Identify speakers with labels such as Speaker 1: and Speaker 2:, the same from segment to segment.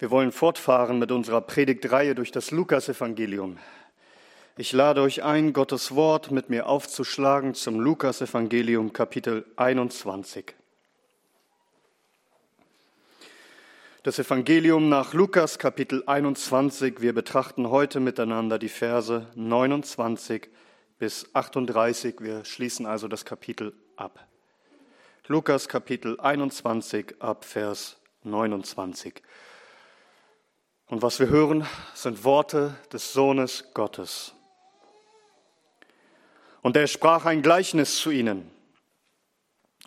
Speaker 1: Wir wollen fortfahren mit unserer Predigtreihe durch das Lukasevangelium. Ich lade euch ein, Gottes Wort mit mir aufzuschlagen zum Lukasevangelium Kapitel 21. Das Evangelium nach Lukas Kapitel 21. Wir betrachten heute miteinander die Verse 29 bis 38. Wir schließen also das Kapitel ab. Lukas Kapitel 21 ab Vers 29. Und was wir hören, sind Worte des Sohnes Gottes. Und er sprach ein Gleichnis zu ihnen.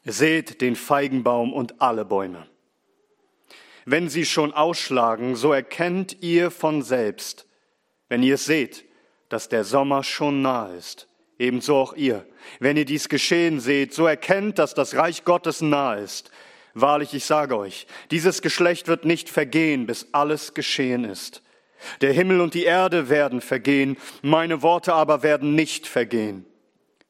Speaker 1: Seht den Feigenbaum und alle Bäume. Wenn sie schon ausschlagen, so erkennt ihr von selbst, wenn ihr es seht, dass der Sommer schon nahe ist. Ebenso auch ihr. Wenn ihr dies geschehen seht, so erkennt, dass das Reich Gottes nahe ist. Wahrlich, ich sage euch, dieses Geschlecht wird nicht vergehen, bis alles geschehen ist. Der Himmel und die Erde werden vergehen, meine Worte aber werden nicht vergehen.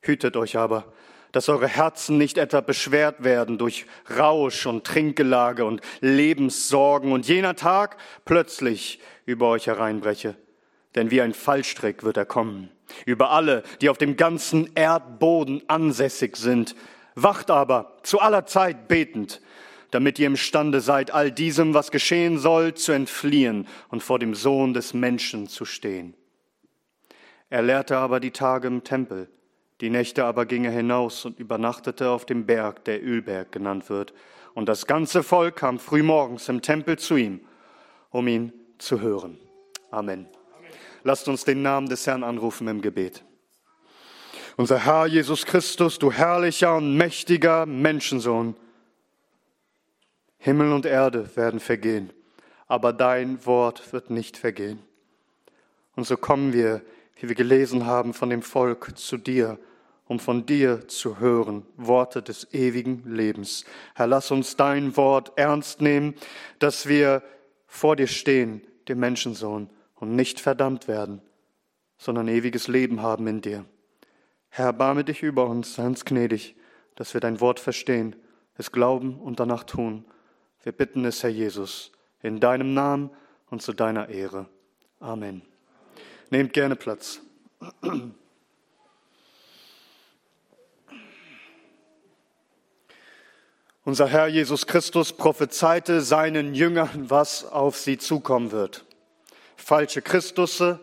Speaker 1: Hütet euch aber, dass eure Herzen nicht etwa beschwert werden durch Rausch und Trinkgelage und Lebenssorgen und jener Tag plötzlich über euch hereinbreche. Denn wie ein Fallstrick wird er kommen, über alle, die auf dem ganzen Erdboden ansässig sind. Wacht aber zu aller Zeit betend, damit ihr imstande seid, all diesem, was geschehen soll, zu entfliehen und vor dem Sohn des Menschen zu stehen. Er lehrte aber die Tage im Tempel, die Nächte aber ging er hinaus und übernachtete auf dem Berg, der Ölberg genannt wird. Und das ganze Volk kam frühmorgens im Tempel zu ihm, um ihn zu hören. Amen. Amen. Lasst uns den Namen des Herrn anrufen im Gebet. Unser Herr Jesus Christus, du herrlicher und mächtiger Menschensohn, Himmel und Erde werden vergehen, aber dein Wort wird nicht vergehen. Und so kommen wir, wie wir gelesen haben, von dem Volk zu dir, um von dir zu hören, Worte des ewigen Lebens. Herr, lass uns dein Wort ernst nehmen, dass wir vor dir stehen, dem Menschensohn, und nicht verdammt werden, sondern ewiges Leben haben in dir. Herr, erbarme dich über uns, sei uns gnädig, dass wir dein Wort verstehen, es glauben und danach tun wir bitten es, Herr Jesus, in deinem Namen und zu deiner Ehre. Amen. Nehmt gerne Platz. Unser Herr Jesus Christus prophezeite seinen Jüngern, was auf sie zukommen wird. Falsche Christusse,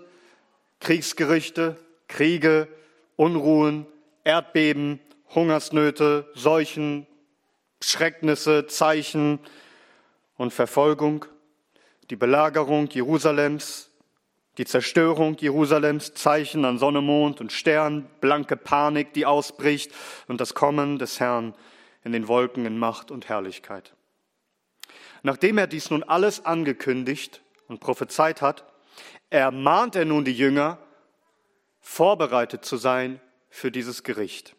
Speaker 1: Kriegsgerichte, Kriege, Unruhen, Erdbeben, Hungersnöte, Seuchen, Schrecknisse, Zeichen, und Verfolgung, die Belagerung Jerusalems, die Zerstörung Jerusalems, Zeichen an Sonne, Mond und Stern, blanke Panik, die ausbricht und das Kommen des Herrn in den Wolken in Macht und Herrlichkeit. Nachdem er dies nun alles angekündigt und prophezeit hat, ermahnt er nun die Jünger, vorbereitet zu sein für dieses Gericht.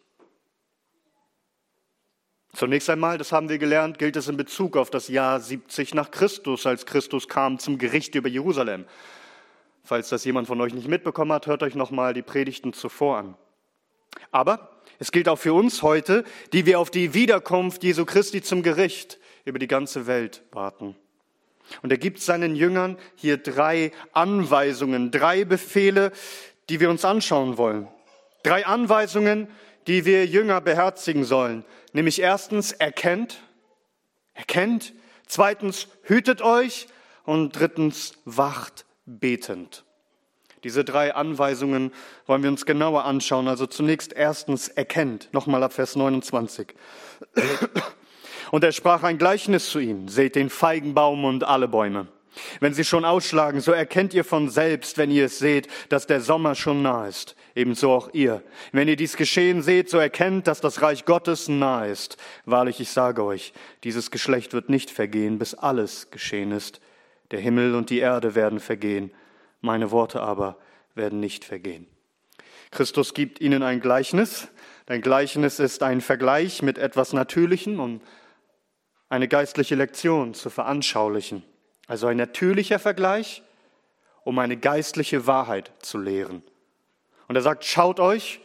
Speaker 1: Zunächst einmal, das haben wir gelernt, gilt es in Bezug auf das Jahr 70 nach Christus, als Christus kam zum Gericht über Jerusalem. Falls das jemand von euch nicht mitbekommen hat, hört euch nochmal die Predigten zuvor an. Aber es gilt auch für uns heute, die wir auf die Wiederkunft Jesu Christi zum Gericht über die ganze Welt warten. Und er gibt seinen Jüngern hier drei Anweisungen, drei Befehle, die wir uns anschauen wollen. Drei Anweisungen, die wir Jünger beherzigen sollen. Nämlich erstens, erkennt, erkennt. Zweitens, hütet euch. Und drittens, wacht betend. Diese drei Anweisungen wollen wir uns genauer anschauen. Also zunächst erstens erkennt, nochmal ab Vers 29. Und er sprach ein Gleichnis zu ihnen, seht den Feigenbaum und alle Bäume. Wenn sie schon ausschlagen, so erkennt ihr von selbst, wenn ihr es seht, dass der Sommer schon nah ist. Ebenso auch ihr. Wenn ihr dies geschehen seht, so erkennt, dass das Reich Gottes nah ist. Wahrlich, ich sage euch, dieses Geschlecht wird nicht vergehen, bis alles geschehen ist. Der Himmel und die Erde werden vergehen, meine Worte aber werden nicht vergehen. Christus gibt ihnen ein Gleichnis. Ein Gleichnis ist ein Vergleich mit etwas Natürlichem, um eine geistliche Lektion zu veranschaulichen. Also ein natürlicher Vergleich, um eine geistliche Wahrheit zu lehren. Und er sagt, schaut euch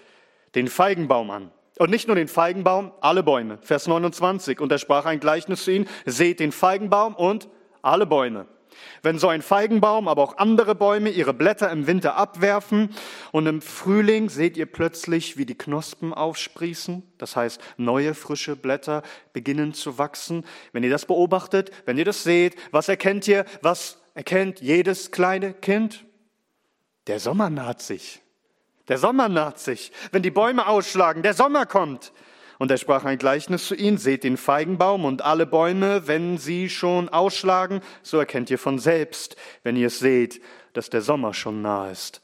Speaker 1: den Feigenbaum an. Und nicht nur den Feigenbaum, alle Bäume. Vers 29. Und er sprach ein Gleichnis zu ihnen, seht den Feigenbaum und alle Bäume. Wenn so ein Feigenbaum, aber auch andere Bäume ihre Blätter im Winter abwerfen und im Frühling seht ihr plötzlich, wie die Knospen aufsprießen, das heißt neue frische Blätter beginnen zu wachsen. Wenn ihr das beobachtet, wenn ihr das seht, was erkennt ihr? Was erkennt jedes kleine Kind? Der Sommer naht sich. Der Sommer naht sich. Wenn die Bäume ausschlagen, der Sommer kommt. Und er sprach ein Gleichnis zu ihnen, seht den Feigenbaum und alle Bäume, wenn sie schon ausschlagen, so erkennt ihr von selbst, wenn ihr es seht, dass der Sommer schon nah ist.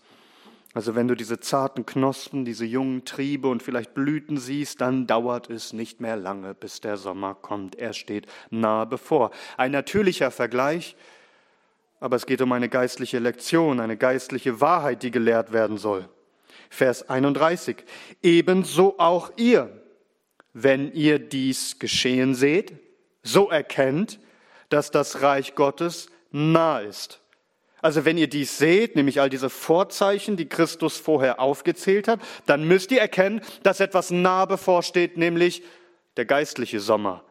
Speaker 1: Also wenn du diese zarten Knospen, diese jungen Triebe und vielleicht Blüten siehst, dann dauert es nicht mehr lange, bis der Sommer kommt. Er steht nahe bevor. Ein natürlicher Vergleich, aber es geht um eine geistliche Lektion, eine geistliche Wahrheit, die gelehrt werden soll. Vers 31. Ebenso auch ihr wenn ihr dies geschehen seht, so erkennt, dass das Reich Gottes nah ist. Also wenn ihr dies seht, nämlich all diese Vorzeichen, die Christus vorher aufgezählt hat, dann müsst ihr erkennen, dass etwas nah bevorsteht, nämlich der geistliche Sommer.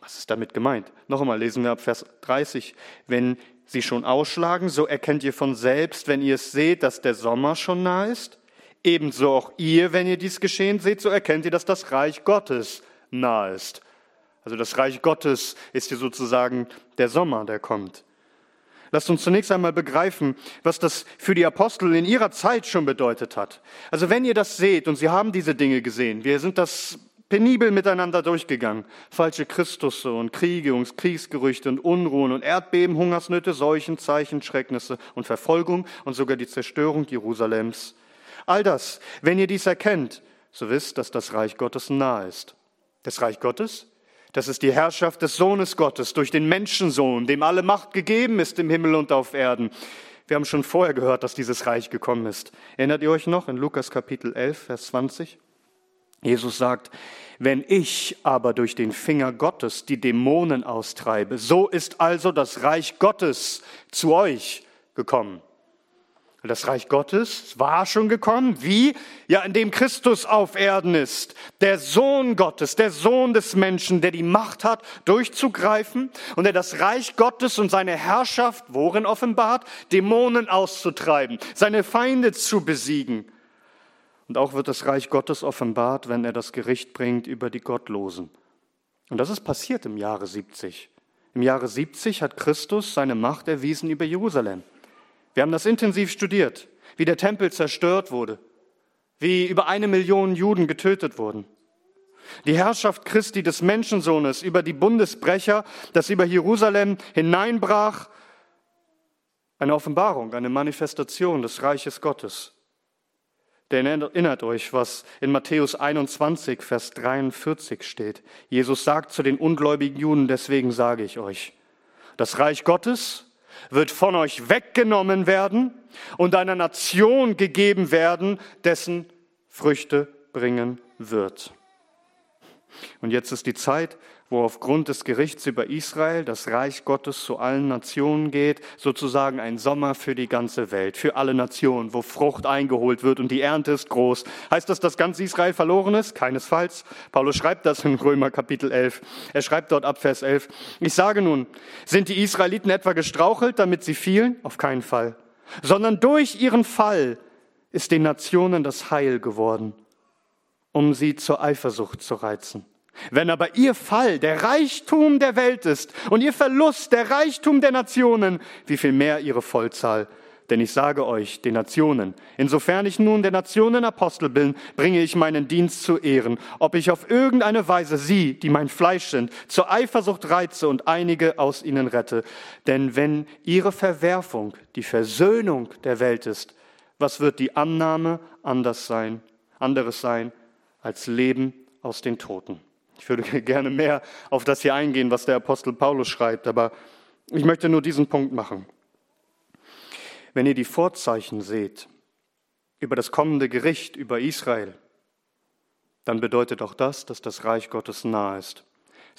Speaker 1: Was ist damit gemeint? Noch einmal lesen wir ab Vers 30. Wenn sie schon ausschlagen, so erkennt ihr von selbst, wenn ihr es seht, dass der Sommer schon nah ist. Ebenso auch ihr, wenn ihr dies geschehen seht, so erkennt ihr, dass das Reich Gottes nahe ist. Also das Reich Gottes ist hier sozusagen der Sommer, der kommt. Lasst uns zunächst einmal begreifen, was das für die Apostel in ihrer Zeit schon bedeutet hat. Also wenn ihr das seht und sie haben diese Dinge gesehen, wir sind das penibel miteinander durchgegangen. Falsche Christusse und Kriege und Kriegsgerüchte und Unruhen und Erdbeben, Hungersnöte, Seuchen, Zeichen, Schrecknisse und Verfolgung und sogar die Zerstörung Jerusalems. All das, wenn ihr dies erkennt, so wisst, dass das Reich Gottes nahe ist. Das Reich Gottes, das ist die Herrschaft des Sohnes Gottes durch den Menschensohn, dem alle Macht gegeben ist im Himmel und auf Erden. Wir haben schon vorher gehört, dass dieses Reich gekommen ist. Erinnert ihr euch noch in Lukas Kapitel 11, Vers 20? Jesus sagt, wenn ich aber durch den Finger Gottes die Dämonen austreibe, so ist also das Reich Gottes zu euch gekommen. Das Reich Gottes war schon gekommen. Wie? Ja, indem Christus auf Erden ist. Der Sohn Gottes, der Sohn des Menschen, der die Macht hat, durchzugreifen und der das Reich Gottes und seine Herrschaft, worin offenbart, Dämonen auszutreiben, seine Feinde zu besiegen. Und auch wird das Reich Gottes offenbart, wenn er das Gericht bringt über die Gottlosen. Und das ist passiert im Jahre 70. Im Jahre 70 hat Christus seine Macht erwiesen über Jerusalem. Wir haben das intensiv studiert, wie der Tempel zerstört wurde, wie über eine Million Juden getötet wurden. Die Herrschaft Christi des Menschensohnes über die Bundesbrecher, das über Jerusalem hineinbrach, eine Offenbarung, eine Manifestation des Reiches Gottes. Denn erinnert euch, was in Matthäus 21, Vers 43 steht. Jesus sagt zu den ungläubigen Juden, deswegen sage ich euch, das Reich Gottes wird von euch weggenommen werden und einer Nation gegeben werden, dessen Früchte bringen wird. Und jetzt ist die Zeit, wo aufgrund des Gerichts über Israel das Reich Gottes zu allen Nationen geht, sozusagen ein Sommer für die ganze Welt, für alle Nationen, wo Frucht eingeholt wird und die Ernte ist groß. Heißt das, dass ganz Israel verloren ist? Keinesfalls. Paulus schreibt das in Römer Kapitel 11. Er schreibt dort ab Vers 11. Ich sage nun, sind die Israeliten etwa gestrauchelt, damit sie fielen? Auf keinen Fall. Sondern durch ihren Fall ist den Nationen das Heil geworden, um sie zur Eifersucht zu reizen. Wenn aber ihr Fall der Reichtum der Welt ist und ihr Verlust der Reichtum der Nationen, wie viel mehr ihre Vollzahl. Denn ich sage euch, den Nationen, insofern ich nun der Nationen Apostel bin, bringe ich meinen Dienst zu Ehren, ob ich auf irgendeine Weise sie, die mein Fleisch sind, zur Eifersucht reize und einige aus ihnen rette. Denn wenn ihre Verwerfung die Versöhnung der Welt ist, was wird die Annahme anders sein, anderes sein als Leben aus den Toten? Ich würde gerne mehr auf das hier eingehen, was der Apostel Paulus schreibt, aber ich möchte nur diesen Punkt machen. Wenn ihr die Vorzeichen seht über das kommende Gericht über Israel, dann bedeutet auch das, dass das Reich Gottes nahe ist.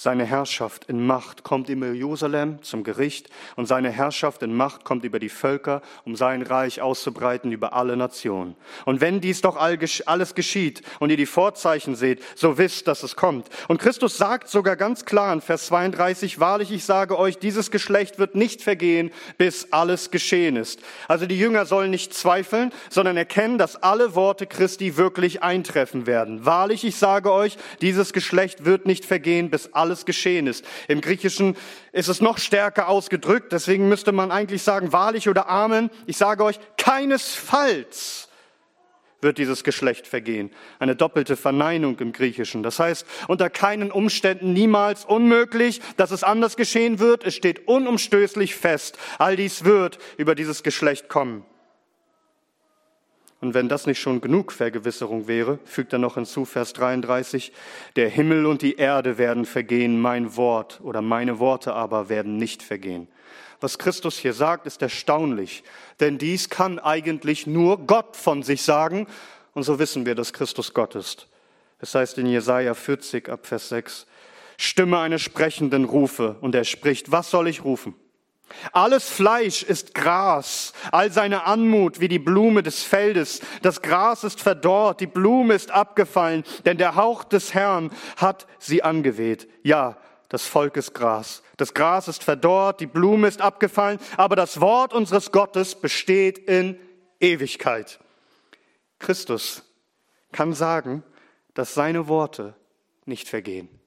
Speaker 1: Seine Herrschaft in Macht kommt über Jerusalem zum Gericht und seine Herrschaft in Macht kommt über die Völker, um sein Reich auszubreiten über alle Nationen. Und wenn dies doch alles geschieht und ihr die Vorzeichen seht, so wisst, dass es kommt. Und Christus sagt sogar ganz klar in Vers 32, wahrlich, ich sage euch, dieses Geschlecht wird nicht vergehen, bis alles geschehen ist. Also die Jünger sollen nicht zweifeln, sondern erkennen, dass alle Worte Christi wirklich eintreffen werden. Wahrlich, ich sage euch, dieses Geschlecht wird nicht vergehen, bis alles alles geschehen ist. Im Griechischen ist es noch stärker ausgedrückt, deswegen müsste man eigentlich sagen, wahrlich oder Amen. Ich sage euch, keinesfalls wird dieses Geschlecht vergehen. Eine doppelte Verneinung im Griechischen. Das heißt, unter keinen Umständen niemals unmöglich, dass es anders geschehen wird. Es steht unumstößlich fest. All dies wird über dieses Geschlecht kommen. Und wenn das nicht schon genug Vergewisserung wäre, fügt er noch hinzu, Vers 33, der Himmel und die Erde werden vergehen, mein Wort oder meine Worte aber werden nicht vergehen. Was Christus hier sagt, ist erstaunlich, denn dies kann eigentlich nur Gott von sich sagen, und so wissen wir, dass Christus Gott ist. Es heißt in Jesaja 40 ab Vers 6, Stimme eines Sprechenden rufe, und er spricht, was soll ich rufen? Alles Fleisch ist Gras, all seine Anmut wie die Blume des Feldes. Das Gras ist verdorrt, die Blume ist abgefallen, denn der Hauch des Herrn hat sie angeweht. Ja, das Volk ist Gras. Das Gras ist verdorrt, die Blume ist abgefallen, aber das Wort unseres Gottes besteht in Ewigkeit. Christus kann sagen, dass seine Worte nicht vergehen.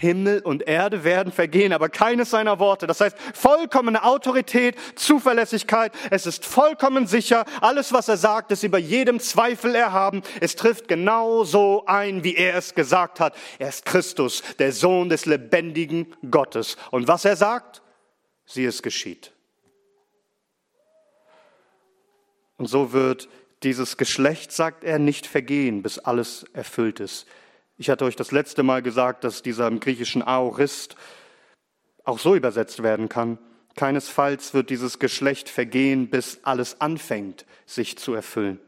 Speaker 1: Himmel und Erde werden vergehen, aber keines seiner Worte. Das heißt, vollkommene Autorität, Zuverlässigkeit. Es ist vollkommen sicher. Alles, was er sagt, ist über jedem Zweifel erhaben. Es trifft genau so ein, wie er es gesagt hat. Er ist Christus, der Sohn des lebendigen Gottes. Und was er sagt, sie es geschieht. Und so wird dieses Geschlecht, sagt er, nicht vergehen, bis alles erfüllt ist. Ich hatte euch das letzte Mal gesagt, dass dieser im griechischen Aorist auch so übersetzt werden kann. Keinesfalls wird dieses Geschlecht vergehen, bis alles anfängt, sich zu erfüllen.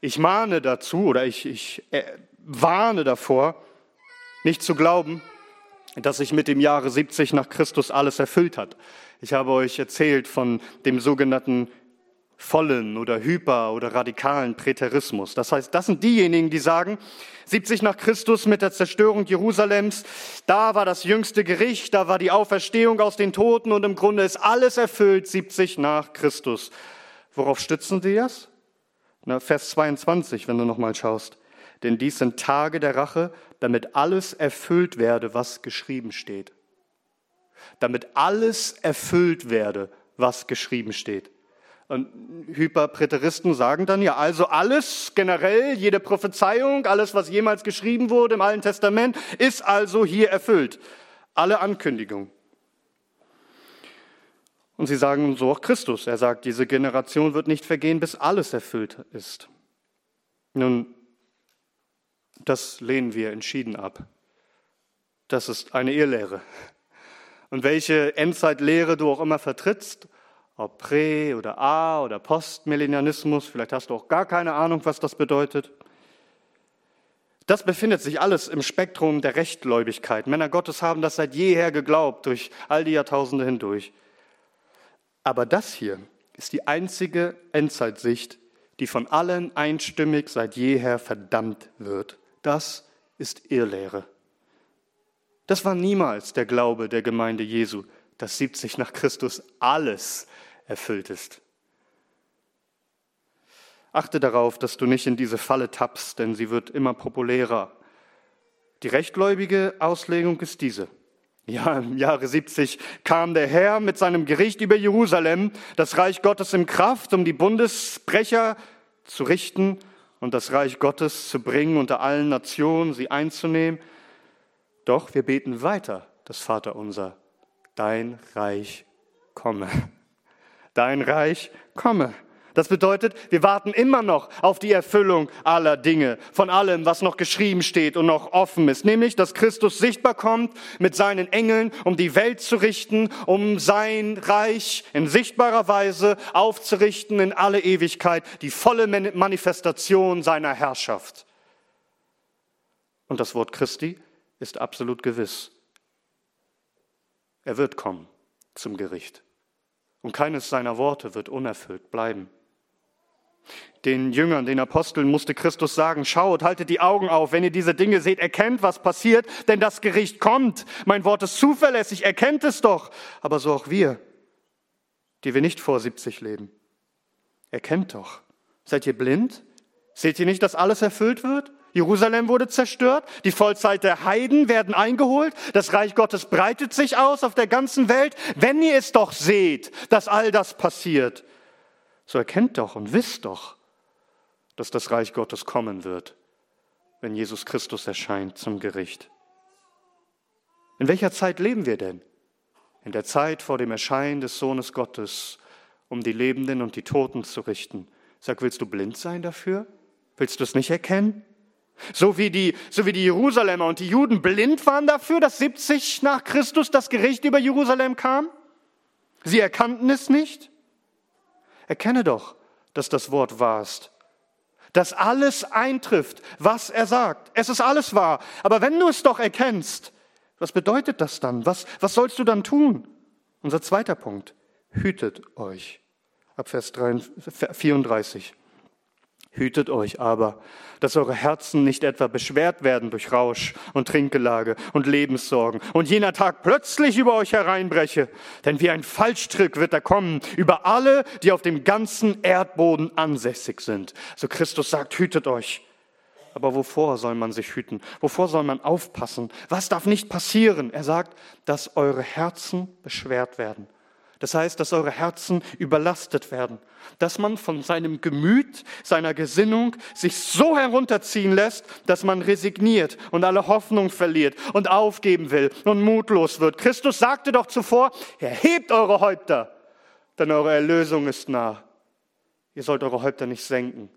Speaker 1: Ich mahne dazu oder ich, ich äh, warne davor, nicht zu glauben, dass sich mit dem Jahre 70 nach Christus alles erfüllt hat. Ich habe euch erzählt von dem sogenannten vollen oder hyper oder radikalen Präterismus. Das heißt, das sind diejenigen, die sagen, 70 nach Christus mit der Zerstörung Jerusalems, da war das jüngste Gericht, da war die Auferstehung aus den Toten und im Grunde ist alles erfüllt 70 nach Christus. Worauf stützen sie das? Na, Vers 22, wenn du nochmal schaust. Denn dies sind Tage der Rache, damit alles erfüllt werde, was geschrieben steht. Damit alles erfüllt werde, was geschrieben steht. Und Hyperpräteristen sagen dann ja, also alles generell, jede Prophezeiung, alles, was jemals geschrieben wurde im Alten Testament, ist also hier erfüllt. Alle Ankündigungen. Und sie sagen so auch Christus. Er sagt, diese Generation wird nicht vergehen, bis alles erfüllt ist. Nun, das lehnen wir entschieden ab. Das ist eine Irrlehre. Und welche Endzeitlehre du auch immer vertrittst, ob Prä- oder A- oder Postmillennialismus, vielleicht hast du auch gar keine Ahnung, was das bedeutet. Das befindet sich alles im Spektrum der Rechtgläubigkeit. Männer Gottes haben das seit jeher geglaubt, durch all die Jahrtausende hindurch. Aber das hier ist die einzige Endzeitsicht, die von allen einstimmig seit jeher verdammt wird. Das ist Irrlehre. Das war niemals der Glaube der Gemeinde Jesu, dass 70 nach Christus alles erfüllt ist. Achte darauf, dass du nicht in diese Falle tappst, denn sie wird immer populärer. Die rechtgläubige Auslegung ist diese. Ja, im Jahre 70 kam der Herr mit seinem Gericht über Jerusalem, das Reich Gottes in Kraft, um die Bundesbrecher zu richten und das Reich Gottes zu bringen unter allen Nationen, sie einzunehmen. Doch wir beten weiter das Vaterunser. Dein Reich komme dein Reich komme. Das bedeutet, wir warten immer noch auf die Erfüllung aller Dinge, von allem, was noch geschrieben steht und noch offen ist, nämlich, dass Christus sichtbar kommt mit seinen Engeln, um die Welt zu richten, um sein Reich in sichtbarer Weise aufzurichten in alle Ewigkeit, die volle Manifestation seiner Herrschaft. Und das Wort Christi ist absolut gewiss. Er wird kommen zum Gericht. Und keines seiner Worte wird unerfüllt bleiben. Den Jüngern, den Aposteln musste Christus sagen, schaut, haltet die Augen auf, wenn ihr diese Dinge seht, erkennt, was passiert, denn das Gericht kommt. Mein Wort ist zuverlässig, erkennt es doch. Aber so auch wir, die wir nicht vor 70 leben. Erkennt doch. Seid ihr blind? Seht ihr nicht, dass alles erfüllt wird? Jerusalem wurde zerstört, die Vollzeit der Heiden werden eingeholt, das Reich Gottes breitet sich aus auf der ganzen Welt. Wenn ihr es doch seht, dass all das passiert, so erkennt doch und wisst doch, dass das Reich Gottes kommen wird, wenn Jesus Christus erscheint zum Gericht. In welcher Zeit leben wir denn? In der Zeit vor dem Erscheinen des Sohnes Gottes, um die Lebenden und die Toten zu richten. Sag, willst du blind sein dafür? Willst du es nicht erkennen? So wie, die, so wie die Jerusalemer und die Juden blind waren dafür, dass 70 nach Christus das Gericht über Jerusalem kam? Sie erkannten es nicht? Erkenne doch, dass das Wort wahr ist. Dass alles eintrifft, was er sagt. Es ist alles wahr. Aber wenn du es doch erkennst, was bedeutet das dann? Was, was sollst du dann tun? Unser zweiter Punkt. Hütet euch. Ab Vers 34. Hütet euch aber, dass eure Herzen nicht etwa beschwert werden durch Rausch und Trinkgelage und Lebenssorgen und jener Tag plötzlich über euch hereinbreche. Denn wie ein Fallstrick wird er kommen über alle, die auf dem ganzen Erdboden ansässig sind. So Christus sagt, hütet euch. Aber wovor soll man sich hüten? Wovor soll man aufpassen? Was darf nicht passieren? Er sagt, dass eure Herzen beschwert werden das heißt, dass eure Herzen überlastet werden, dass man von seinem Gemüt, seiner Gesinnung sich so herunterziehen lässt, dass man resigniert und alle Hoffnung verliert und aufgeben will und mutlos wird. Christus sagte doch zuvor, erhebt eure Häupter, denn eure Erlösung ist nah. Ihr sollt eure Häupter nicht senken.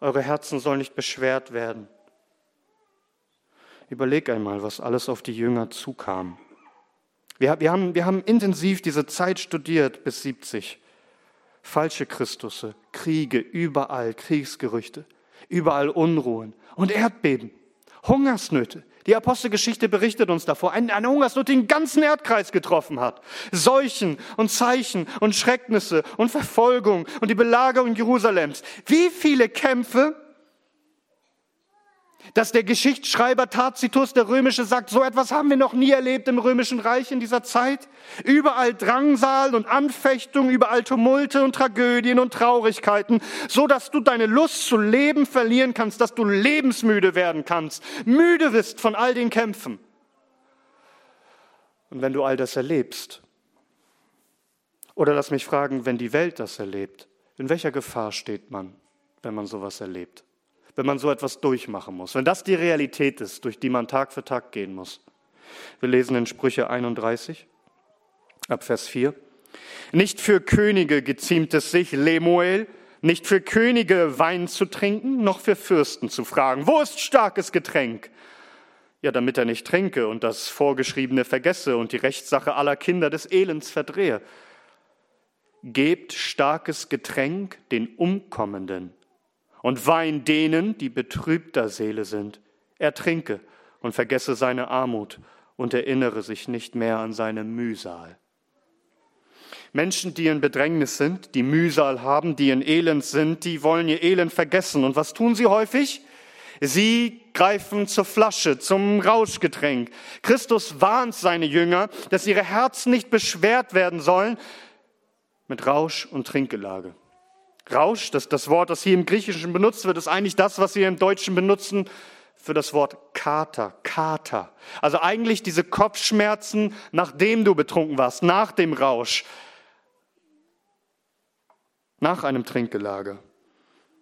Speaker 1: Eure Herzen sollen nicht beschwert werden. Überleg einmal, was alles auf die Jünger zukam. Wir, wir, haben, wir haben intensiv diese Zeit studiert bis 70. Falsche Christusse, Kriege, überall Kriegsgerüchte, überall Unruhen und Erdbeben, Hungersnöte. Die Apostelgeschichte berichtet uns davor, eine, eine Hungersnot, die den ganzen Erdkreis getroffen hat. Seuchen und Zeichen und Schrecknisse und Verfolgung und die Belagerung Jerusalems. Wie viele Kämpfe dass der Geschichtsschreiber Tacitus, der Römische, sagt, so etwas haben wir noch nie erlebt im Römischen Reich in dieser Zeit. Überall Drangsal und Anfechtung, überall Tumulte und Tragödien und Traurigkeiten, so dass du deine Lust zu leben verlieren kannst, dass du lebensmüde werden kannst, müde bist von all den Kämpfen. Und wenn du all das erlebst, oder lass mich fragen, wenn die Welt das erlebt, in welcher Gefahr steht man, wenn man sowas erlebt? Wenn man so etwas durchmachen muss, wenn das die Realität ist, durch die man Tag für Tag gehen muss. Wir lesen in Sprüche 31 ab Vers 4. Nicht für Könige geziemt es sich, Lemuel, nicht für Könige Wein zu trinken, noch für Fürsten zu fragen, wo ist starkes Getränk? Ja, damit er nicht trinke und das Vorgeschriebene vergesse und die Rechtssache aller Kinder des Elends verdrehe. Gebt starkes Getränk den Umkommenden und Wein denen, die betrübter Seele sind. Er trinke und vergesse seine Armut und erinnere sich nicht mehr an seine Mühsal. Menschen, die in Bedrängnis sind, die Mühsal haben, die in Elend sind, die wollen ihr Elend vergessen. Und was tun sie häufig? Sie greifen zur Flasche, zum Rauschgetränk. Christus warnt seine Jünger, dass ihre Herzen nicht beschwert werden sollen mit Rausch und Trinkgelage. Rausch, das, das Wort, das hier im Griechischen benutzt wird, ist eigentlich das, was wir im Deutschen benutzen für das Wort Kater, Kater. Also eigentlich diese Kopfschmerzen, nachdem du betrunken warst, nach dem Rausch, nach einem Trinkgelage.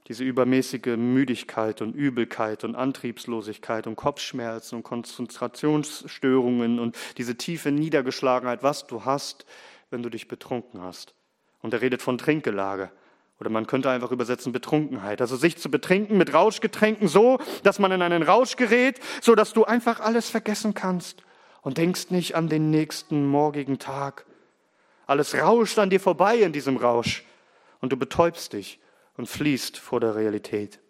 Speaker 1: Diese übermäßige Müdigkeit und Übelkeit und Antriebslosigkeit und Kopfschmerzen und Konzentrationsstörungen und diese tiefe Niedergeschlagenheit, was du hast, wenn du dich betrunken hast. Und er redet von Trinkgelage. Oder man könnte einfach übersetzen Betrunkenheit. Also sich zu betrinken mit Rauschgetränken so, dass man in einen Rausch gerät, so dass du einfach alles vergessen kannst und denkst nicht an den nächsten morgigen Tag. Alles rauscht an dir vorbei in diesem Rausch und du betäubst dich und fließt vor der Realität.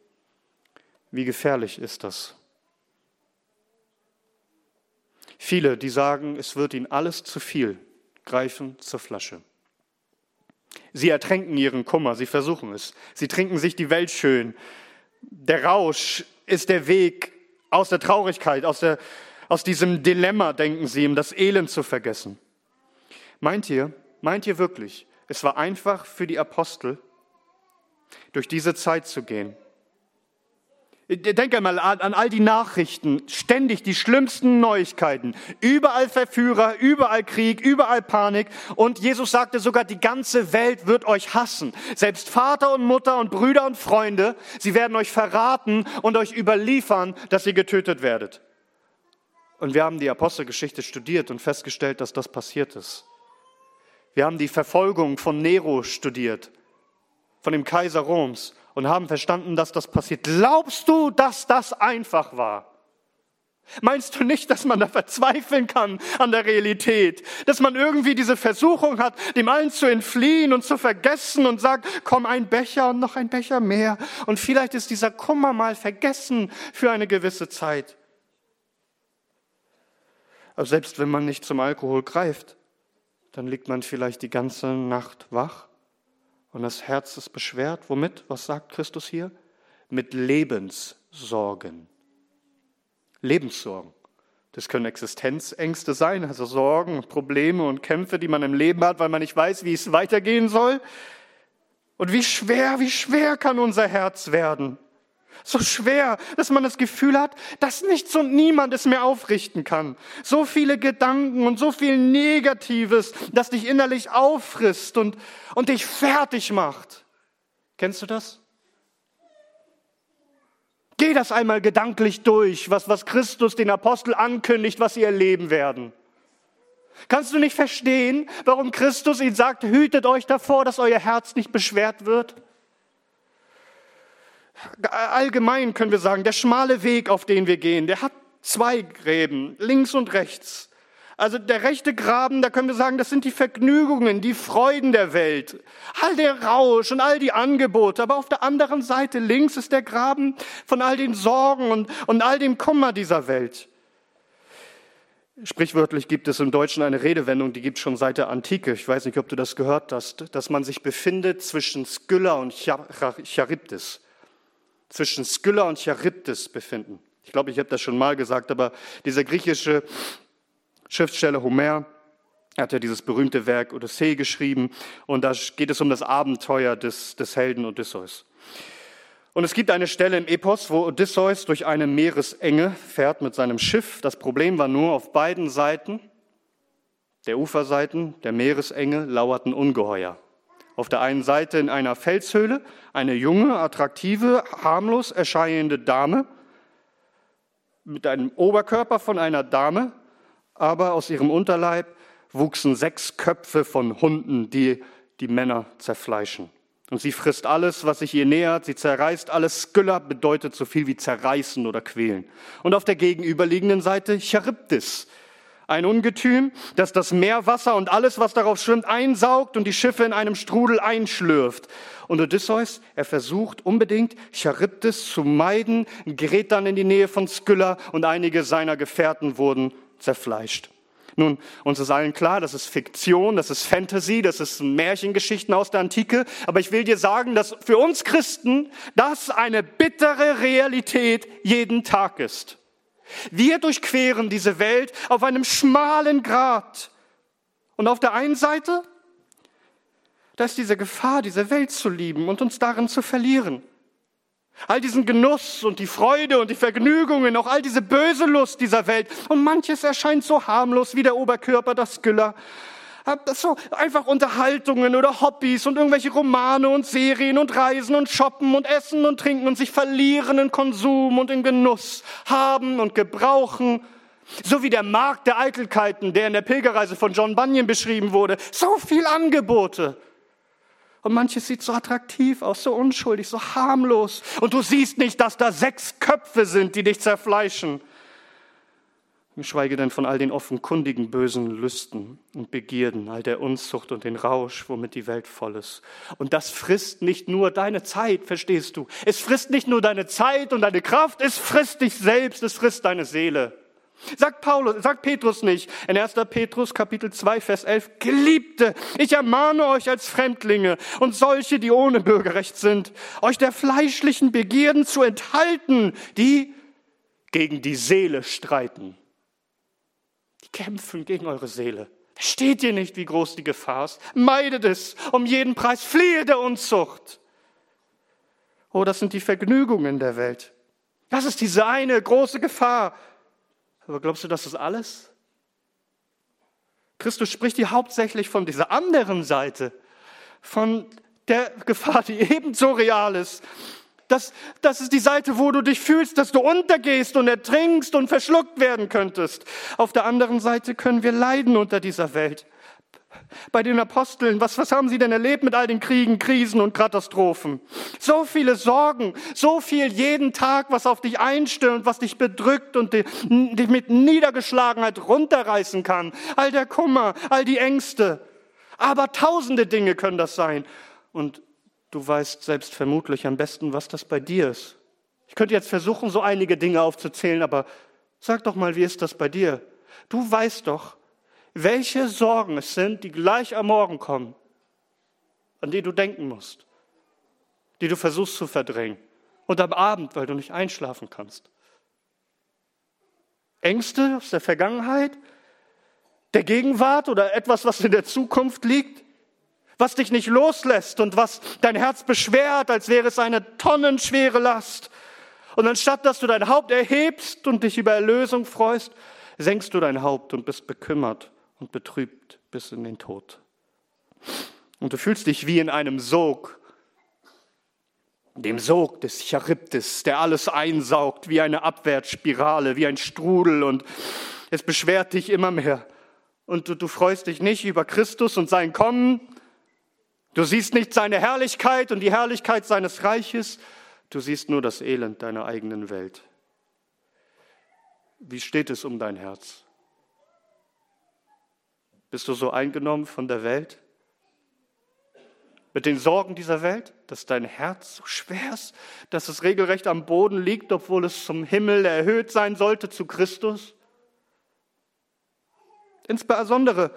Speaker 1: Wie gefährlich ist das? Viele, die sagen, es wird ihnen alles zu viel, greifen zur Flasche. Sie ertränken ihren Kummer, sie versuchen es. Sie trinken sich die Welt schön. Der Rausch ist der Weg aus der Traurigkeit, aus, der, aus diesem Dilemma, denken sie, um das Elend zu vergessen. Meint ihr, meint ihr wirklich, es war einfach für die Apostel, durch diese Zeit zu gehen? Denk einmal an all die Nachrichten, ständig die schlimmsten Neuigkeiten. Überall Verführer, überall Krieg, überall Panik. Und Jesus sagte sogar, die ganze Welt wird euch hassen. Selbst Vater und Mutter und Brüder und Freunde, sie werden euch verraten und euch überliefern, dass ihr getötet werdet. Und wir haben die Apostelgeschichte studiert und festgestellt, dass das passiert ist. Wir haben die Verfolgung von Nero studiert, von dem Kaiser Roms und haben verstanden, dass das passiert. Glaubst du, dass das einfach war? Meinst du nicht, dass man da verzweifeln kann an der Realität? Dass man irgendwie diese Versuchung hat, dem allen zu entfliehen und zu vergessen und sagt, komm ein Becher und noch ein Becher mehr. Und vielleicht ist dieser Kummer mal vergessen für eine gewisse Zeit. Aber selbst wenn man nicht zum Alkohol greift, dann liegt man vielleicht die ganze Nacht wach und das Herz ist beschwert. Womit? Was sagt Christus hier? Mit Lebenssorgen. Lebenssorgen. Das können Existenzängste sein, also Sorgen, Probleme und Kämpfe, die man im Leben hat, weil man nicht weiß, wie es weitergehen soll. Und wie schwer, wie schwer kann unser Herz werden? So schwer, dass man das Gefühl hat, dass nichts und niemand es mehr aufrichten kann. So viele Gedanken und so viel Negatives, das dich innerlich auffrisst und, und dich fertig macht. Kennst du das? Geh das einmal gedanklich durch, was, was Christus den Apostel ankündigt, was sie erleben werden. Kannst du nicht verstehen, warum Christus ihnen sagt, hütet euch davor, dass euer Herz nicht beschwert wird? Allgemein können wir sagen, der schmale Weg, auf den wir gehen, der hat zwei Gräben, links und rechts. Also der rechte Graben, da können wir sagen, das sind die Vergnügungen, die Freuden der Welt, all der Rausch und all die Angebote. Aber auf der anderen Seite links ist der Graben von all den Sorgen und, und all dem Kummer dieser Welt. Sprichwörtlich gibt es im Deutschen eine Redewendung, die gibt es schon seit der Antike. Ich weiß nicht, ob du das gehört hast, dass man sich befindet zwischen Skylla und Charybdis zwischen Skylla und Charybdis befinden. Ich glaube, ich habe das schon mal gesagt, aber dieser griechische Schriftsteller Homer hat ja dieses berühmte Werk Odyssee geschrieben und da geht es um das Abenteuer des, des Helden Odysseus. Und es gibt eine Stelle im Epos, wo Odysseus durch eine Meeresenge fährt mit seinem Schiff. Das Problem war nur, auf beiden Seiten der Uferseiten der Meeresenge lauerten Ungeheuer. Auf der einen Seite in einer Felshöhle eine junge, attraktive, harmlos erscheinende Dame mit einem Oberkörper von einer Dame, aber aus ihrem Unterleib wuchsen sechs Köpfe von Hunden, die die Männer zerfleischen. Und sie frisst alles, was sich ihr nähert, sie zerreißt alles. Skylla bedeutet so viel wie zerreißen oder quälen. Und auf der gegenüberliegenden Seite Charybdis, ein Ungetüm, das das Meerwasser und alles, was darauf schwimmt, einsaugt und die Schiffe in einem Strudel einschlürft. Und Odysseus, er versucht unbedingt, Charybdis zu meiden, gerät dann in die Nähe von Skylla und einige seiner Gefährten wurden zerfleischt. Nun, uns ist allen klar, das ist Fiktion, das ist Fantasy, das ist Märchengeschichten aus der Antike. Aber ich will dir sagen, dass für uns Christen das eine bittere Realität jeden Tag ist. Wir durchqueren diese Welt auf einem schmalen Grat. Und auf der einen Seite, da ist diese Gefahr, diese Welt zu lieben und uns darin zu verlieren. All diesen Genuss und die Freude und die Vergnügungen, auch all diese böse Lust dieser Welt. Und manches erscheint so harmlos wie der Oberkörper, das Güller so einfach Unterhaltungen oder Hobbys und irgendwelche Romane und Serien und Reisen und Shoppen und Essen und Trinken und sich verlieren in Konsum und in Genuss, haben und gebrauchen. So wie der Markt der Eitelkeiten, der in der Pilgerreise von John Bunyan beschrieben wurde. So viel Angebote. Und manches sieht so attraktiv aus, so unschuldig, so harmlos. Und du siehst nicht, dass da sechs Köpfe sind, die dich zerfleischen geschweige denn von all den offenkundigen bösen Lüsten und Begierden, all der Unzucht und den Rausch, womit die Welt voll ist. Und das frisst nicht nur deine Zeit, verstehst du? Es frisst nicht nur deine Zeit und deine Kraft, es frisst dich selbst, es frisst deine Seele. Sagt Paulus, sagt Petrus nicht in 1. Petrus Kapitel 2 Vers 11, Geliebte, ich ermahne euch als Fremdlinge und solche, die ohne Bürgerrecht sind, euch der fleischlichen Begierden zu enthalten, die gegen die Seele streiten. Die kämpfen gegen eure Seele. Versteht ihr nicht, wie groß die Gefahr ist? Meidet es um jeden Preis, fliehe der Unzucht. Oh, das sind die Vergnügungen der Welt. Das ist diese eine große Gefahr. Aber glaubst du, das ist alles? Christus spricht hier hauptsächlich von dieser anderen Seite, von der Gefahr, die ebenso real ist. Das, das ist die Seite, wo du dich fühlst, dass du untergehst und ertrinkst und verschluckt werden könntest. Auf der anderen Seite können wir leiden unter dieser Welt bei den Aposteln, was, was haben sie denn erlebt mit all den Kriegen, Krisen und Katastrophen? So viele Sorgen, so viel jeden Tag, was auf dich einstürmt, was dich bedrückt und dich mit Niedergeschlagenheit runterreißen kann. All der Kummer, all die Ängste. Aber tausende Dinge können das sein. Und du weißt selbst vermutlich am besten, was das bei dir ist. Ich könnte jetzt versuchen, so einige Dinge aufzuzählen, aber sag doch mal, wie ist das bei dir? Du weißt doch, welche Sorgen es sind, die gleich am Morgen kommen, an die du denken musst, die du versuchst zu verdrängen und am Abend, weil du nicht einschlafen kannst. Ängste aus der Vergangenheit, der Gegenwart oder etwas, was in der Zukunft liegt, was dich nicht loslässt und was dein Herz beschwert, als wäre es eine tonnenschwere Last. Und anstatt dass du dein Haupt erhebst und dich über Erlösung freust, senkst du dein Haupt und bist bekümmert und betrübt bis in den Tod. Und du fühlst dich wie in einem Sog, dem Sog des Charybdis, der alles einsaugt, wie eine Abwärtsspirale, wie ein Strudel und es beschwert dich immer mehr. Und du, du freust dich nicht über Christus und sein Kommen. Du siehst nicht seine Herrlichkeit und die Herrlichkeit seines Reiches. Du siehst nur das Elend deiner eigenen Welt. Wie steht es um dein Herz? Bist du so eingenommen von der Welt? Mit den Sorgen dieser Welt, dass dein Herz so schwer ist, dass es regelrecht am Boden liegt, obwohl es zum Himmel erhöht sein sollte zu Christus? Insbesondere,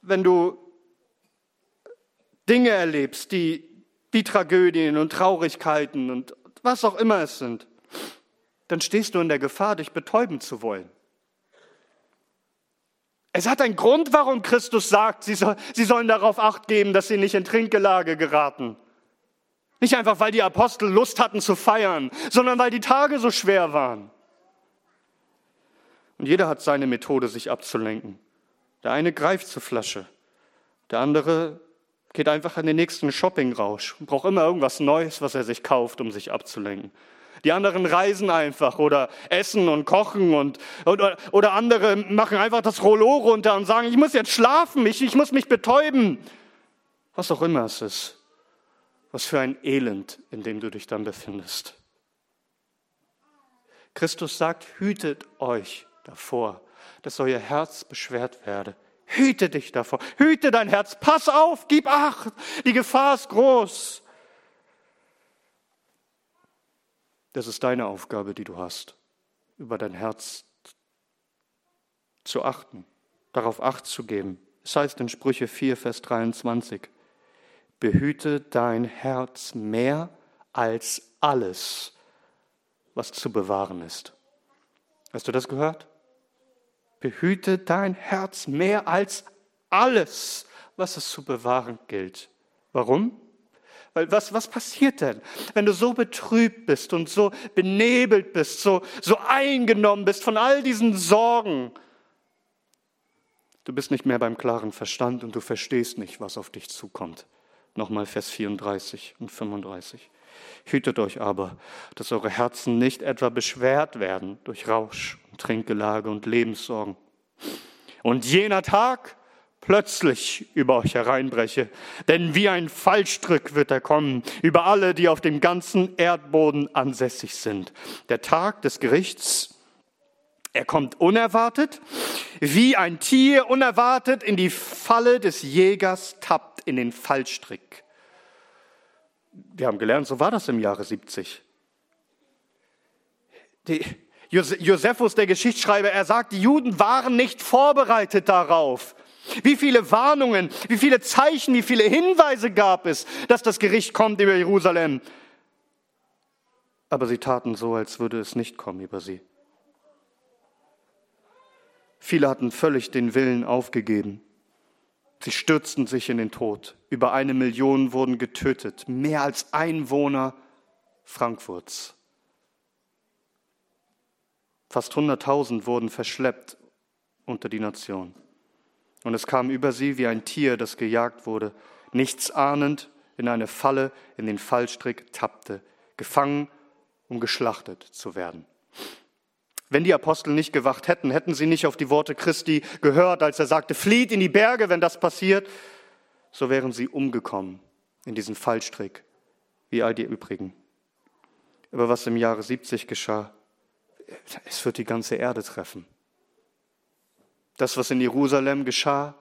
Speaker 1: wenn du Dinge erlebst, die, die Tragödien und Traurigkeiten und was auch immer es sind, dann stehst du in der Gefahr, dich betäuben zu wollen. Es hat einen Grund, warum Christus sagt, sie, soll, sie sollen darauf acht geben, dass sie nicht in Trinkgelage geraten. Nicht einfach, weil die Apostel Lust hatten zu feiern, sondern weil die Tage so schwer waren. Und jeder hat seine Methode, sich abzulenken. Der eine greift zur Flasche, der andere geht einfach in den nächsten Shoppingrausch und braucht immer irgendwas Neues, was er sich kauft, um sich abzulenken. Die anderen reisen einfach oder essen und kochen und, oder, oder andere machen einfach das Rollo runter und sagen, ich muss jetzt schlafen, ich, ich muss mich betäuben. Was auch immer es ist. Was für ein Elend, in dem du dich dann befindest. Christus sagt, hütet euch davor, dass euer Herz beschwert werde. Hüte dich davor. Hüte dein Herz. Pass auf, gib acht. Die Gefahr ist groß. Das ist deine Aufgabe, die du hast, über dein Herz zu achten, darauf acht zu geben. Es heißt in Sprüche 4, Vers 23, behüte dein Herz mehr als alles, was zu bewahren ist. Hast du das gehört? Behüte dein Herz mehr als alles, was es zu bewahren gilt. Warum? Weil was, was passiert denn, wenn du so betrübt bist und so benebelt bist, so, so eingenommen bist von all diesen Sorgen? Du bist nicht mehr beim klaren Verstand und du verstehst nicht, was auf dich zukommt. Nochmal Vers 34 und 35. Hütet euch aber, dass eure Herzen nicht etwa beschwert werden durch Rausch und Trinkgelage und Lebenssorgen. Und jener Tag, plötzlich über euch hereinbreche. Denn wie ein Fallstrick wird er kommen über alle, die auf dem ganzen Erdboden ansässig sind. Der Tag des Gerichts, er kommt unerwartet, wie ein Tier unerwartet in die Falle des Jägers tappt in den Fallstrick. Wir haben gelernt, so war das im Jahre 70. Die Josephus, der Geschichtsschreiber, er sagt, die Juden waren nicht vorbereitet darauf. Wie viele Warnungen, wie viele Zeichen, wie viele Hinweise gab es, dass das Gericht kommt über Jerusalem. Aber sie taten so, als würde es nicht kommen über sie. Viele hatten völlig den Willen aufgegeben. Sie stürzten sich in den Tod. Über eine Million wurden getötet, mehr als Einwohner Frankfurts. Fast 100.000 wurden verschleppt unter die Nation. Und es kam über sie wie ein Tier, das gejagt wurde, nichts ahnend, in eine Falle, in den Fallstrick tappte, gefangen, um geschlachtet zu werden. Wenn die Apostel nicht gewacht hätten, hätten sie nicht auf die Worte Christi gehört, als er sagte, flieht in die Berge, wenn das passiert, so wären sie umgekommen in diesen Fallstrick, wie all die übrigen. Aber was im Jahre 70 geschah, es wird die ganze Erde treffen. Das, was in Jerusalem geschah,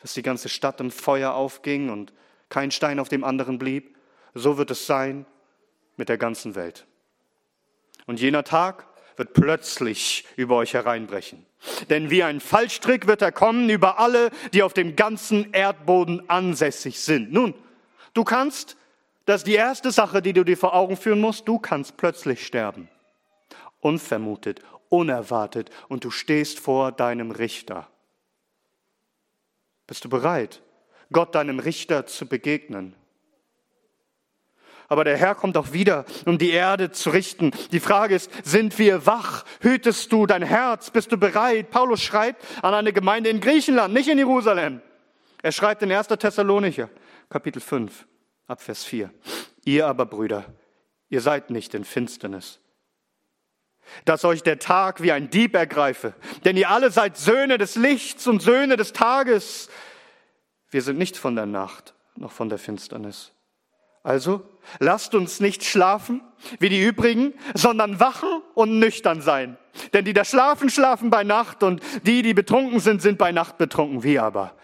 Speaker 1: dass die ganze Stadt im Feuer aufging und kein Stein auf dem anderen blieb, so wird es sein mit der ganzen Welt. Und jener Tag wird plötzlich über euch hereinbrechen. Denn wie ein Fallstrick wird er kommen über alle, die auf dem ganzen Erdboden ansässig sind. Nun, du kannst, das ist die erste Sache, die du dir vor Augen führen musst, du kannst plötzlich sterben. Unvermutet, unerwartet und du stehst vor deinem Richter. Bist du bereit, Gott deinem Richter zu begegnen? Aber der Herr kommt auch wieder, um die Erde zu richten. Die Frage ist, sind wir wach? Hütest du dein Herz? Bist du bereit? Paulus schreibt an eine Gemeinde in Griechenland, nicht in Jerusalem. Er schreibt in 1. Thessalonicher, Kapitel 5, Abvers 4. Ihr aber, Brüder, ihr seid nicht in Finsternis, dass euch der Tag wie ein Dieb ergreife, denn ihr alle seid Söhne des Lichts und Söhne des Tages. Wir sind nicht von der Nacht noch von der Finsternis. Also lasst uns nicht schlafen wie die übrigen, sondern wachen und nüchtern sein. Denn die da schlafen, schlafen bei Nacht und die, die betrunken sind, sind bei Nacht betrunken. Wir aber,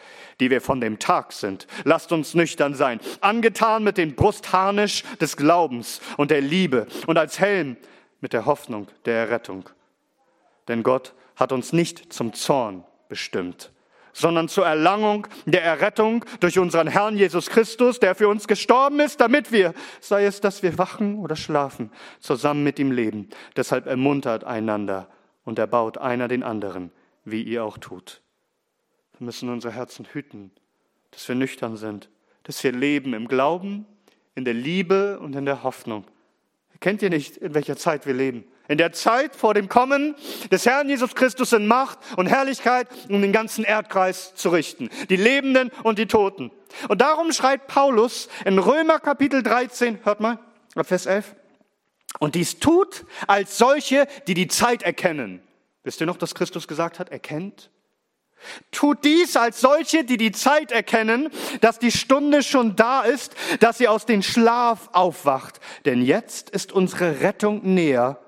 Speaker 1: die wir von dem Tag sind, lasst uns nüchtern sein, angetan mit dem Brustharnisch des Glaubens und der Liebe und als Helm mit der Hoffnung der Errettung. Denn Gott hat uns nicht zum Zorn bestimmt, sondern zur Erlangung der Errettung durch unseren Herrn Jesus Christus, der für uns gestorben ist, damit wir, sei es, dass wir wachen oder schlafen, zusammen mit ihm leben. Deshalb ermuntert einander und erbaut einer den anderen, wie ihr auch tut. Wir müssen unsere Herzen hüten, dass wir nüchtern sind, dass wir leben im Glauben, in der Liebe und in der Hoffnung. Kennt ihr nicht, in welcher Zeit wir leben? In der Zeit vor dem Kommen des Herrn Jesus Christus in Macht und Herrlichkeit, um den ganzen Erdkreis zu richten. Die Lebenden und die Toten. Und darum schreibt Paulus in Römer Kapitel 13, hört mal, Vers 11. Und dies tut als solche, die die Zeit erkennen. Wisst ihr noch, dass Christus gesagt hat, erkennt? Tut dies als solche, die die Zeit erkennen, dass die Stunde schon da ist, dass sie aus dem Schlaf aufwacht. Denn jetzt ist unsere Rettung näher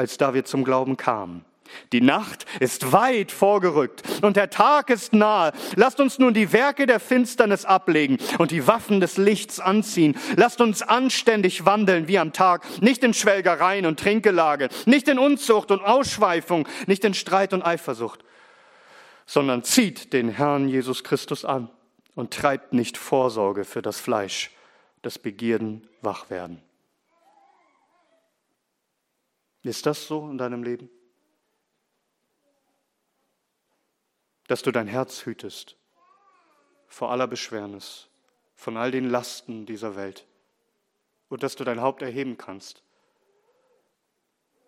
Speaker 1: als da wir zum Glauben kamen. Die Nacht ist weit vorgerückt und der Tag ist nahe. Lasst uns nun die Werke der Finsternis ablegen und die Waffen des Lichts anziehen. Lasst uns anständig wandeln wie am Tag, nicht in Schwelgereien und Trinkgelage, nicht in Unzucht und Ausschweifung, nicht in Streit und Eifersucht, sondern zieht den Herrn Jesus Christus an und treibt nicht Vorsorge für das Fleisch, das Begierden wach werden. Ist das so in deinem Leben? Dass du dein Herz hütest vor aller Beschwernis, von all den Lasten dieser Welt und dass du dein Haupt erheben kannst,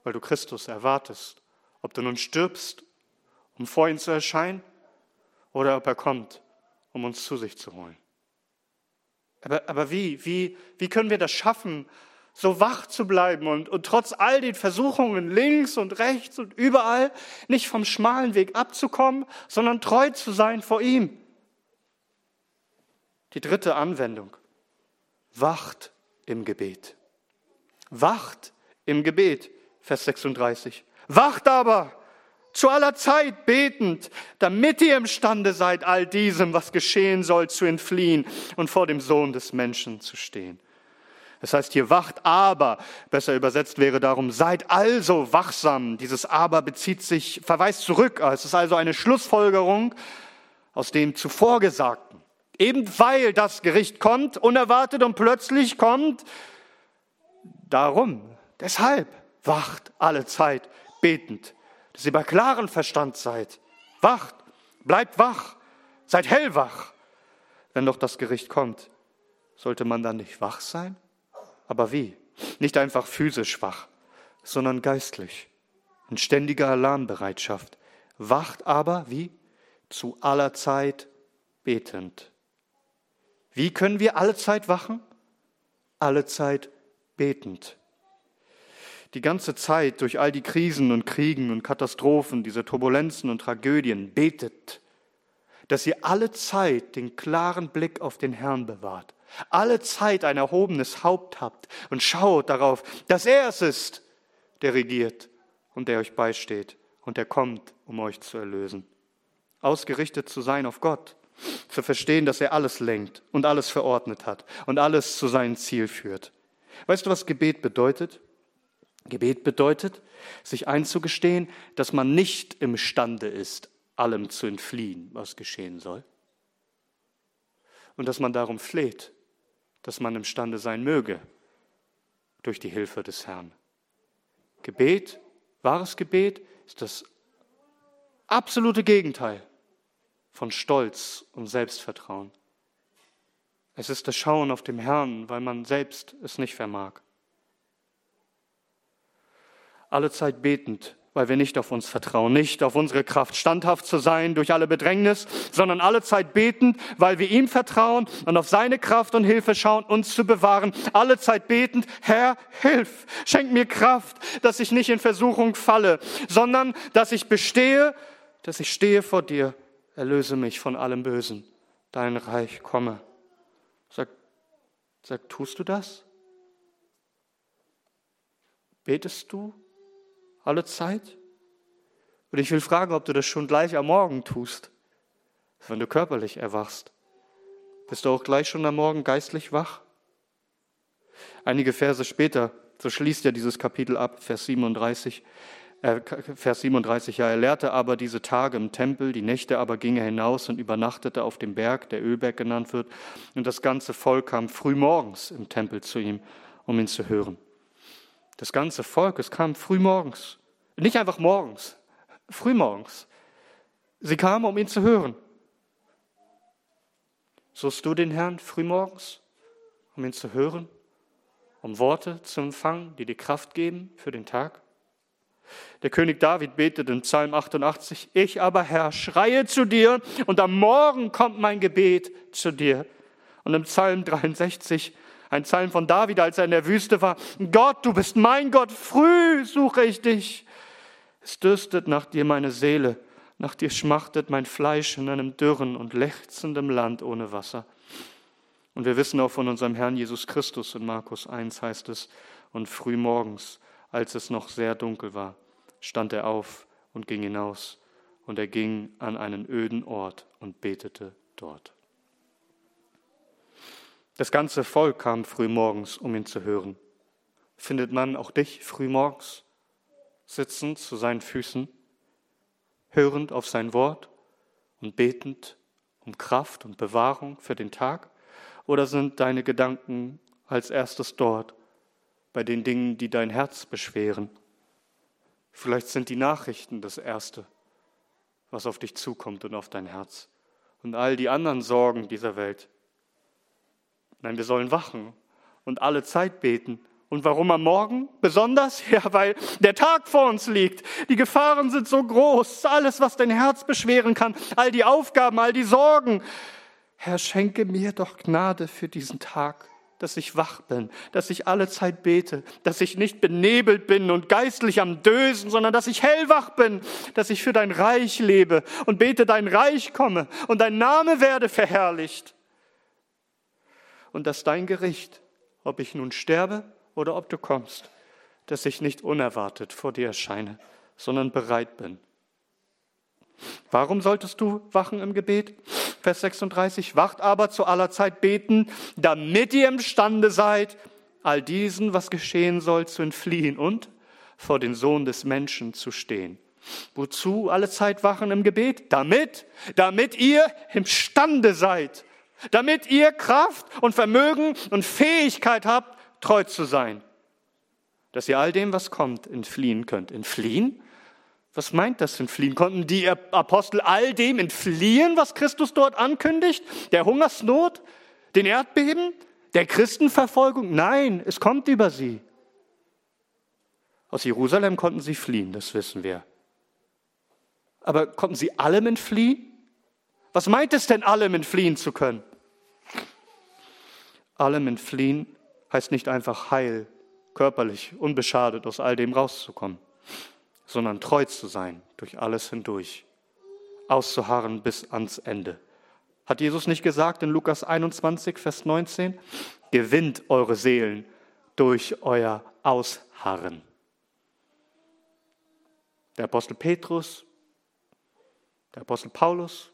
Speaker 1: weil du Christus erwartest, ob du nun stirbst, um vor ihn zu erscheinen, oder ob er kommt, um uns zu sich zu holen. Aber, aber wie, wie, wie können wir das schaffen, so wach zu bleiben und, und trotz all den Versuchungen links und rechts und überall nicht vom schmalen Weg abzukommen, sondern treu zu sein vor ihm. Die dritte Anwendung. Wacht im Gebet. Wacht im Gebet, Vers 36. Wacht aber zu aller Zeit betend, damit ihr imstande seid, all diesem, was geschehen soll, zu entfliehen und vor dem Sohn des Menschen zu stehen. Es heißt hier wacht, aber, besser übersetzt wäre darum, seid also wachsam. Dieses aber bezieht sich, verweist zurück. Es ist also eine Schlussfolgerung aus dem zuvor Gesagten. Eben weil das Gericht kommt, unerwartet und plötzlich kommt, darum, deshalb wacht alle Zeit betend, dass ihr bei klaren Verstand seid. Wacht, bleibt wach, seid hellwach. Wenn doch das Gericht kommt, sollte man dann nicht wach sein? Aber wie? Nicht einfach physisch wach, sondern geistlich, in ständiger Alarmbereitschaft. Wacht aber wie? Zu aller Zeit betend. Wie können wir alle Zeit wachen? Alle Zeit betend. Die ganze Zeit durch all die Krisen und Kriegen und Katastrophen, diese Turbulenzen und Tragödien betet, dass ihr alle Zeit den klaren Blick auf den Herrn bewahrt alle Zeit ein erhobenes Haupt habt und schaut darauf, dass er es ist, der regiert und der euch beisteht und der kommt, um euch zu erlösen. Ausgerichtet zu sein auf Gott, zu verstehen, dass er alles lenkt und alles verordnet hat und alles zu seinem Ziel führt. Weißt du, was Gebet bedeutet? Gebet bedeutet, sich einzugestehen, dass man nicht imstande ist, allem zu entfliehen, was geschehen soll. Und dass man darum fleht, dass man imstande sein möge durch die Hilfe des Herrn. Gebet, wahres Gebet, ist das absolute Gegenteil von Stolz und Selbstvertrauen. Es ist das Schauen auf dem Herrn, weil man selbst es nicht vermag. Alle Zeit betend weil wir nicht auf uns vertrauen, nicht auf unsere Kraft, standhaft zu sein durch alle Bedrängnis, sondern alle Zeit betend, weil wir ihm vertrauen und auf seine Kraft und Hilfe schauen, uns zu bewahren. Alle Zeit betend, Herr, hilf, schenk mir Kraft, dass ich nicht in Versuchung falle, sondern dass ich bestehe, dass ich stehe vor dir, erlöse mich von allem Bösen, dein Reich komme. Sag, sag, tust du das? Betest du? Alle Zeit? Und ich will fragen, ob du das schon gleich am Morgen tust, wenn du körperlich erwachst. Bist du auch gleich schon am Morgen geistlich wach? Einige Verse später, so schließt ja dieses Kapitel ab, Vers 37, äh, Vers 37, ja, er lehrte aber diese Tage im Tempel, die Nächte aber ging er hinaus und übernachtete auf dem Berg, der Ölberg genannt wird, und das ganze Volk kam früh morgens im Tempel zu ihm, um ihn zu hören. Das ganze Volk, es kam früh morgens. Nicht einfach morgens, früh morgens. Sie kamen, um ihn zu hören. Suchst du den Herrn früh morgens, um ihn zu hören, um Worte zu empfangen, die dir Kraft geben für den Tag? Der König David betet in Psalm 88, ich aber Herr schreie zu dir und am Morgen kommt mein Gebet zu dir. Und im Psalm 63, ein Psalm von David, als er in der Wüste war. Gott, du bist mein Gott, früh suche ich dich. Es dürstet nach dir meine Seele, nach dir schmachtet mein Fleisch in einem dürren und lechzendem Land ohne Wasser. Und wir wissen auch von unserem Herrn Jesus Christus in Markus 1 heißt es, und früh morgens, als es noch sehr dunkel war, stand er auf und ging hinaus, und er ging an einen öden Ort und betete dort. Das ganze Volk kam frühmorgens, um ihn zu hören. Findet man auch dich frühmorgens sitzend zu seinen Füßen, hörend auf sein Wort und betend um Kraft und Bewahrung für den Tag? Oder sind deine Gedanken als erstes dort bei den Dingen, die dein Herz beschweren? Vielleicht sind die Nachrichten das Erste, was auf dich zukommt und auf dein Herz. Und all die anderen Sorgen dieser Welt, Nein, wir sollen wachen und alle Zeit beten. Und warum am Morgen? Besonders? Ja, weil der Tag vor uns liegt. Die Gefahren sind so groß. Alles, was dein Herz beschweren kann. All die Aufgaben, all die Sorgen. Herr, schenke mir doch Gnade für diesen Tag, dass ich wach bin, dass ich alle Zeit bete, dass ich nicht benebelt bin und geistlich am Dösen, sondern dass ich hellwach bin, dass ich für dein Reich lebe und bete, dein Reich komme und dein Name werde verherrlicht und dass dein Gericht, ob ich nun sterbe oder ob du kommst, dass ich nicht unerwartet vor dir erscheine, sondern bereit bin. Warum solltest du wachen im Gebet? Vers 36, wacht aber zu aller Zeit beten, damit ihr imstande seid, all diesen, was geschehen soll, zu entfliehen und vor den Sohn des Menschen zu stehen. Wozu alle Zeit wachen im Gebet? Damit, damit ihr imstande seid, damit ihr Kraft und Vermögen und Fähigkeit habt, treu zu sein, dass ihr all dem, was kommt, entfliehen könnt. Entfliehen? Was meint das entfliehen? Konnten die Apostel all dem entfliehen, was Christus dort ankündigt? Der Hungersnot, den Erdbeben, der Christenverfolgung? Nein, es kommt über sie. Aus Jerusalem konnten sie fliehen, das wissen wir. Aber konnten sie allem entfliehen? Was meint es denn, allem entfliehen zu können? Allem entfliehen heißt nicht einfach heil, körperlich, unbeschadet aus all dem rauszukommen, sondern treu zu sein durch alles hindurch, auszuharren bis ans Ende. Hat Jesus nicht gesagt in Lukas 21, Vers 19? Gewinnt eure Seelen durch euer Ausharren. Der Apostel Petrus, der Apostel Paulus,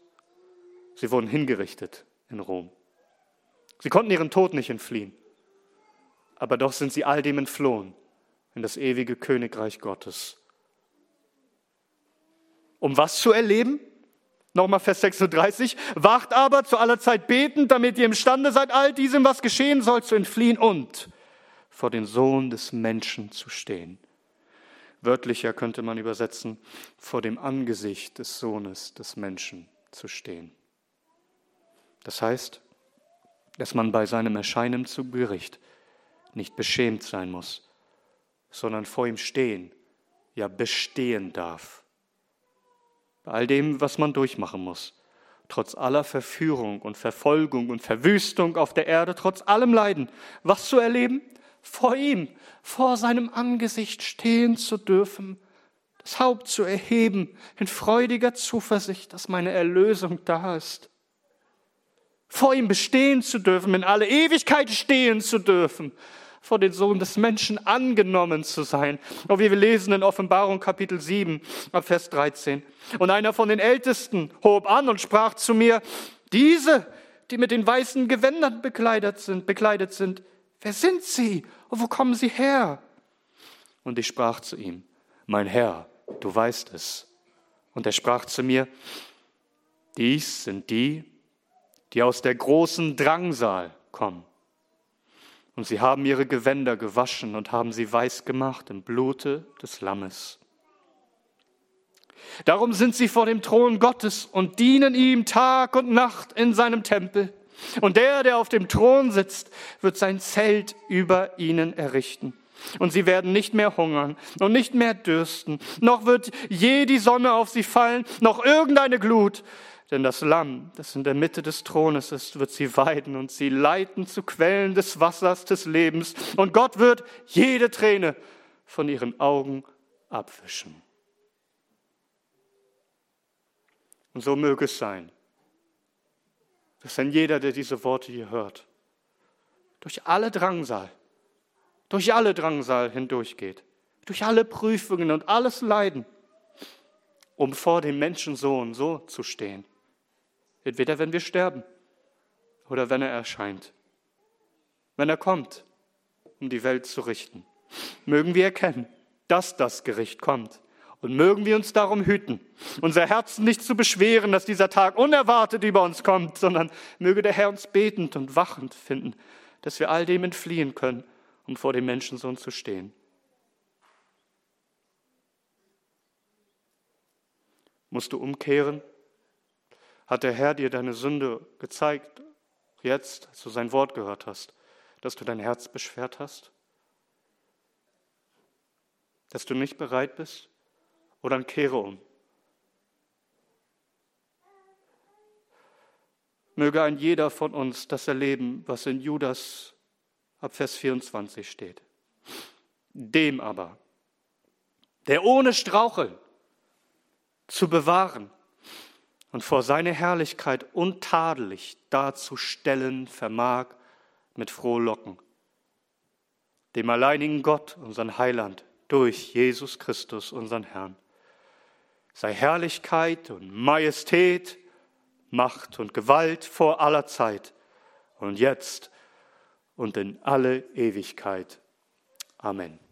Speaker 1: sie wurden hingerichtet in Rom. Sie konnten ihren Tod nicht entfliehen, aber doch sind sie all dem entflohen in das ewige Königreich Gottes. Um was zu erleben? Nochmal Vers 36. Wacht aber zu aller Zeit betend, damit ihr imstande seid, all diesem, was geschehen soll, zu entfliehen und vor den Sohn des Menschen zu stehen. Wörtlicher könnte man übersetzen, vor dem Angesicht des Sohnes des Menschen zu stehen. Das heißt, dass man bei seinem Erscheinen zu Gericht nicht beschämt sein muss, sondern vor ihm stehen, ja bestehen darf. Bei all dem, was man durchmachen muss, trotz aller Verführung und Verfolgung und Verwüstung auf der Erde, trotz allem Leiden, was zu erleben? Vor ihm, vor seinem Angesicht stehen zu dürfen, das Haupt zu erheben in freudiger Zuversicht, dass meine Erlösung da ist vor ihm bestehen zu dürfen, in alle Ewigkeit stehen zu dürfen, vor den Sohn des Menschen angenommen zu sein. Und wie wir lesen in Offenbarung Kapitel 7 ab Vers 13. Und einer von den Ältesten hob an und sprach zu mir, diese, die mit den weißen Gewändern bekleidet sind, bekleidet sind, wer sind sie und wo kommen sie her? Und ich sprach zu ihm, mein Herr, du weißt es. Und er sprach zu mir, dies sind die, die aus der großen Drangsal kommen. Und sie haben ihre Gewänder gewaschen und haben sie weiß gemacht im Blute des Lammes. Darum sind sie vor dem Thron Gottes und dienen ihm Tag und Nacht in seinem Tempel. Und der, der auf dem Thron sitzt, wird sein Zelt über ihnen errichten. Und sie werden nicht mehr hungern und nicht mehr dürsten, noch wird je die Sonne auf sie fallen, noch irgendeine Glut, denn das Lamm, das in der Mitte des Thrones ist, wird sie weiden und sie leiten zu Quellen des Wassers des Lebens. Und Gott wird jede Träne von ihren Augen abwischen. Und so möge es sein, dass ein jeder, der diese Worte hier hört, durch alle Drangsal, durch alle Drangsal hindurchgeht, durch alle Prüfungen und alles Leiden, um vor dem Menschensohn so zu stehen Entweder wenn wir sterben oder wenn er erscheint. Wenn er kommt, um die Welt zu richten. Mögen wir erkennen, dass das Gericht kommt. Und mögen wir uns darum hüten, unser Herzen nicht zu beschweren, dass dieser Tag unerwartet über uns kommt, sondern möge der Herr uns betend und wachend finden, dass wir all dem entfliehen können, um vor dem Menschensohn zu stehen. Musst du umkehren? Hat der Herr dir deine Sünde gezeigt, jetzt, als du sein Wort gehört hast, dass du dein Herz beschwert hast? Dass du nicht bereit bist? Oder dann kehre um. Möge ein jeder von uns das erleben, was in Judas ab Vers 24 steht. Dem aber, der ohne Straucheln zu bewahren, und vor seine Herrlichkeit untadelig darzustellen vermag mit Frohlocken. Dem alleinigen Gott, unseren Heiland, durch Jesus Christus, unseren Herrn, sei Herrlichkeit und Majestät, Macht und Gewalt vor aller Zeit und jetzt und in alle Ewigkeit. Amen.